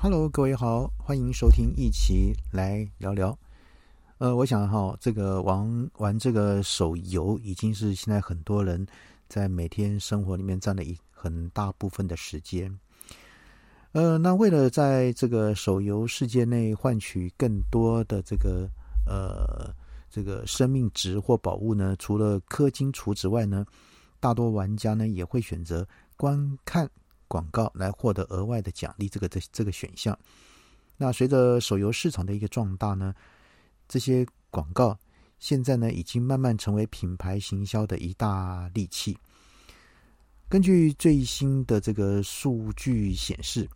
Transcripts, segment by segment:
Hello，各位好，欢迎收听，一起来聊聊。呃，我想哈，这个玩玩这个手游，已经是现在很多人在每天生活里面占了一很大部分的时间。呃，那为了在这个手游世界内换取更多的这个呃这个生命值或宝物呢，除了氪金储值外呢，大多玩家呢也会选择观看。广告来获得额外的奖励，这个这这个选项。那随着手游市场的一个壮大呢，这些广告现在呢已经慢慢成为品牌行销的一大利器。根据最新的这个数据显示，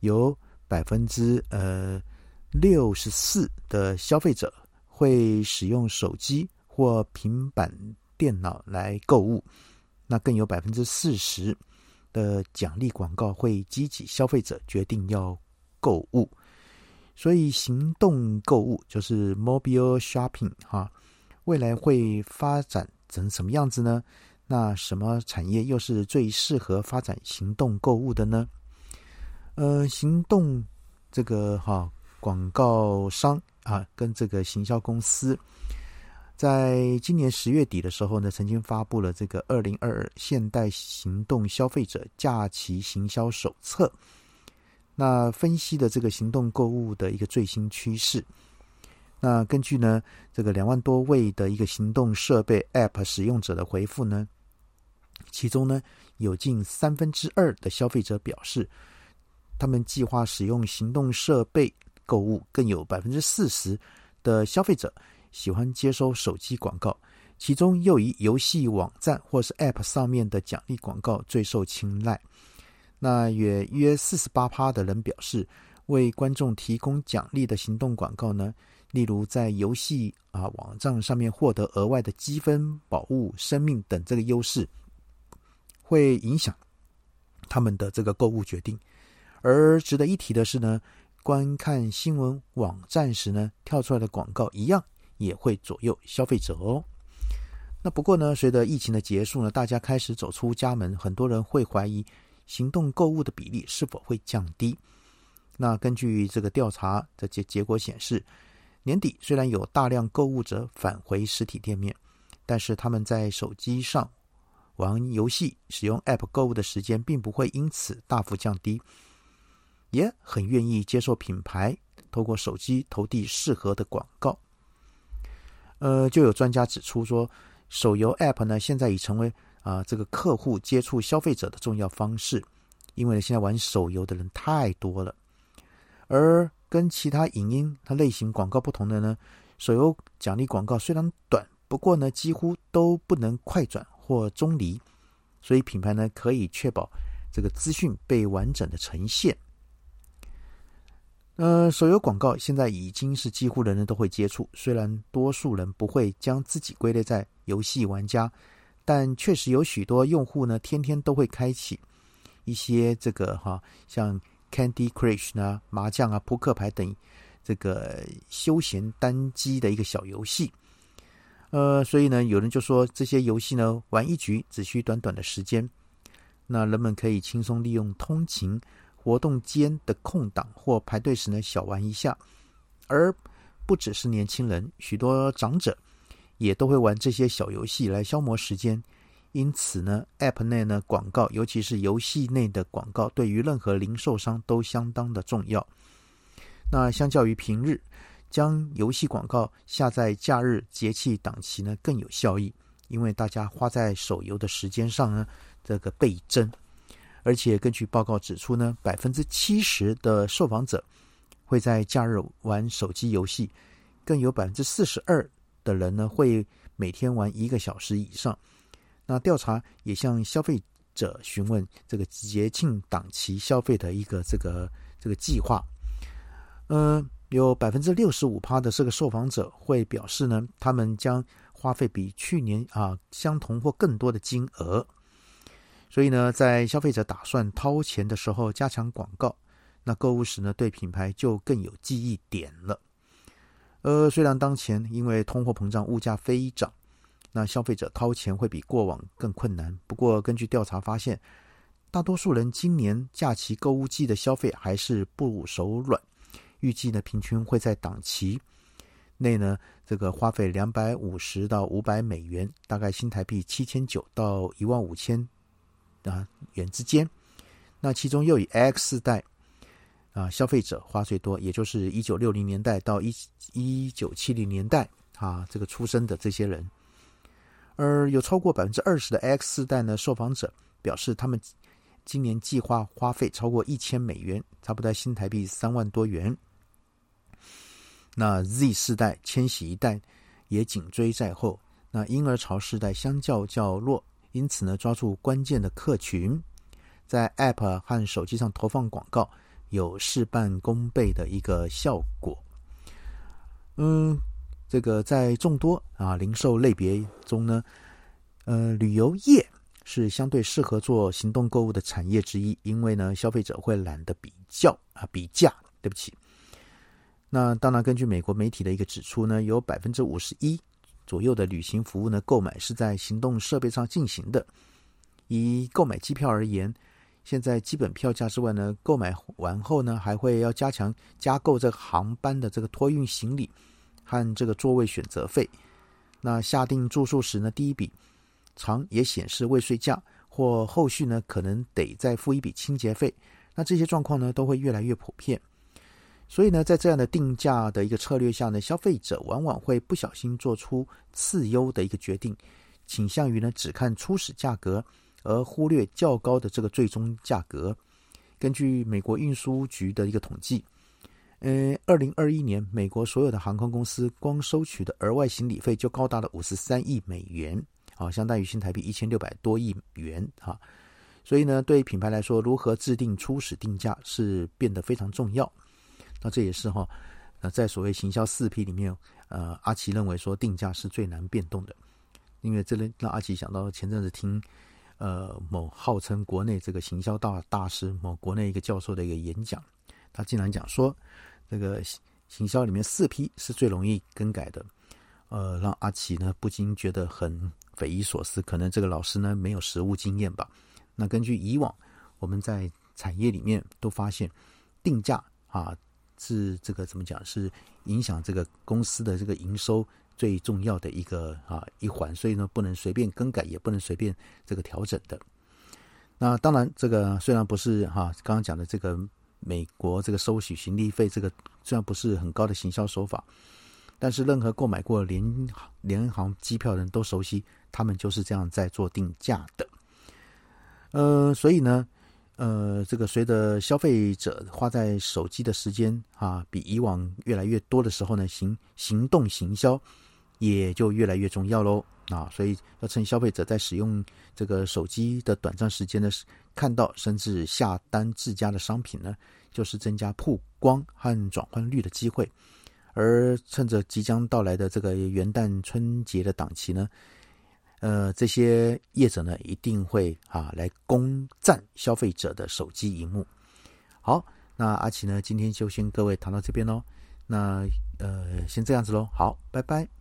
有百分之呃六十四的消费者会使用手机或平板电脑来购物，那更有百分之四十。的奖励广告会激起消费者决定要购物，所以行动购物就是 mobile shopping 哈，未来会发展成什么样子呢？那什么产业又是最适合发展行动购物的呢？呃，行动这个哈广告商啊，跟这个行销公司。在今年十月底的时候呢，曾经发布了这个《二零二二现代行动消费者假期行销手册》。那分析的这个行动购物的一个最新趋势。那根据呢这个两万多位的一个行动设备 App 使用者的回复呢，其中呢有近三分之二的消费者表示，他们计划使用行动设备购物，更有百分之四十的消费者。喜欢接收手机广告，其中又以游戏网站或是 App 上面的奖励广告最受青睐。那约约四十八趴的人表示，为观众提供奖励的行动广告呢，例如在游戏啊网站上面获得额外的积分、宝物、生命等这个优势，会影响他们的这个购物决定。而值得一提的是呢，观看新闻网站时呢，跳出来的广告一样。也会左右消费者哦。那不过呢，随着疫情的结束呢，大家开始走出家门，很多人会怀疑行动购物的比例是否会降低。那根据这个调查的结结果显示，年底虽然有大量购物者返回实体店面，但是他们在手机上玩游戏、使用 App 购物的时间并不会因此大幅降低，也很愿意接受品牌透过手机投递适合的广告。呃，就有专家指出说，手游 App 呢，现在已成为啊这个客户接触消费者的重要方式，因为现在玩手游的人太多了。而跟其他影音它类型广告不同的呢，手游奖励广告虽然短，不过呢几乎都不能快转或中离，所以品牌呢可以确保这个资讯被完整的呈现。呃，手游广告现在已经是几乎人人都会接触，虽然多数人不会将自己归类在游戏玩家，但确实有许多用户呢，天天都会开启一些这个哈，像 Candy Crush 啊、麻将啊、扑克牌等这个休闲单机的一个小游戏。呃，所以呢，有人就说这些游戏呢，玩一局只需短短的时间，那人们可以轻松利用通勤。活动间的空档或排队时呢，小玩一下，而不只是年轻人，许多长者也都会玩这些小游戏来消磨时间。因此呢，App 内呢广告，尤其是游戏内的广告，对于任何零售商都相当的重要。那相较于平日，将游戏广告下在假日节气档期呢更有效益，因为大家花在手游的时间上呢，这个倍增。而且根据报告指出呢，百分之七十的受访者会在假日玩手机游戏，更有百分之四十二的人呢会每天玩一个小时以上。那调查也向消费者询问这个节庆档期消费的一个这个这个计划。嗯，有百分之六十五趴的这个受访者会表示呢，他们将花费比去年啊相同或更多的金额。所以呢，在消费者打算掏钱的时候，加强广告，那购物时呢，对品牌就更有记忆点了。呃，虽然当前因为通货膨胀，物价飞涨，那消费者掏钱会比过往更困难。不过，根据调查发现，大多数人今年假期购物季的消费还是不手软，预计呢平均会在档期内呢这个花费两百五十到五百美元，大概新台币七千九到一万五千啊元之间。那其中又以 X 代啊消费者花最多，也就是一九六零年代到一一九七零年代啊这个出生的这些人，而有超过百分之二十的 X 代呢受访者表示他们。今年计划花费超过一千美元，差不多新台币三万多元。那 Z 世代、千禧一代也紧追在后。那婴儿潮世代相较较弱，因此呢，抓住关键的客群，在 App 和手机上投放广告，有事半功倍的一个效果。嗯，这个在众多啊零售类别中呢，呃，旅游业。是相对适合做行动购物的产业之一，因为呢，消费者会懒得比较啊比价。对不起，那当然，根据美国媒体的一个指出呢，有百分之五十一左右的旅行服务呢购买是在行动设备上进行的。以购买机票而言，现在基本票价之外呢，购买完后呢，还会要加强加购这个航班的这个托运行李和这个座位选择费。那下定住宿时呢，第一笔。常也显示未睡觉，或后续呢可能得再付一笔清洁费。那这些状况呢都会越来越普遍。所以呢，在这样的定价的一个策略下呢，消费者往往会不小心做出次优的一个决定，倾向于呢只看初始价格，而忽略较高的这个最终价格。根据美国运输局的一个统计，呃，二零二一年美国所有的航空公司光收取的额外行李费就高达了五十三亿美元。啊，相当于新台币一千六百多亿元哈，所以呢，对品牌来说，如何制定初始定价是变得非常重要。那这也是哈，那，在所谓行销四 P 里面，呃，阿奇认为说定价是最难变动的，因为这里让阿奇想到前阵子听呃某号称国内这个行销大大师某国内一个教授的一个演讲，他竟然讲说，这个行销里面四 P 是最容易更改的，呃，让阿奇呢不禁觉得很。匪夷所思，可能这个老师呢没有实务经验吧。那根据以往我们在产业里面都发现，定价啊是这个怎么讲是影响这个公司的这个营收最重要的一个啊一环，所以呢不能随便更改，也不能随便这个调整的。那当然，这个虽然不是哈刚刚讲的这个美国这个收取行李费，这个虽然不是很高的行销手法。但是，任何购买过联联航机票的人都熟悉，他们就是这样在做定价的。呃，所以呢，呃，这个随着消费者花在手机的时间啊，比以往越来越多的时候呢，行行动行销也就越来越重要喽啊。所以，要趁消费者在使用这个手机的短暂时间呢，看到甚至下单自家的商品呢，就是增加曝光和转换率的机会。而趁着即将到来的这个元旦春节的档期呢，呃，这些业者呢一定会啊来攻占消费者的手机荧幕。好，那阿奇呢今天就先各位谈到这边喽。那呃先这样子喽，好，拜拜。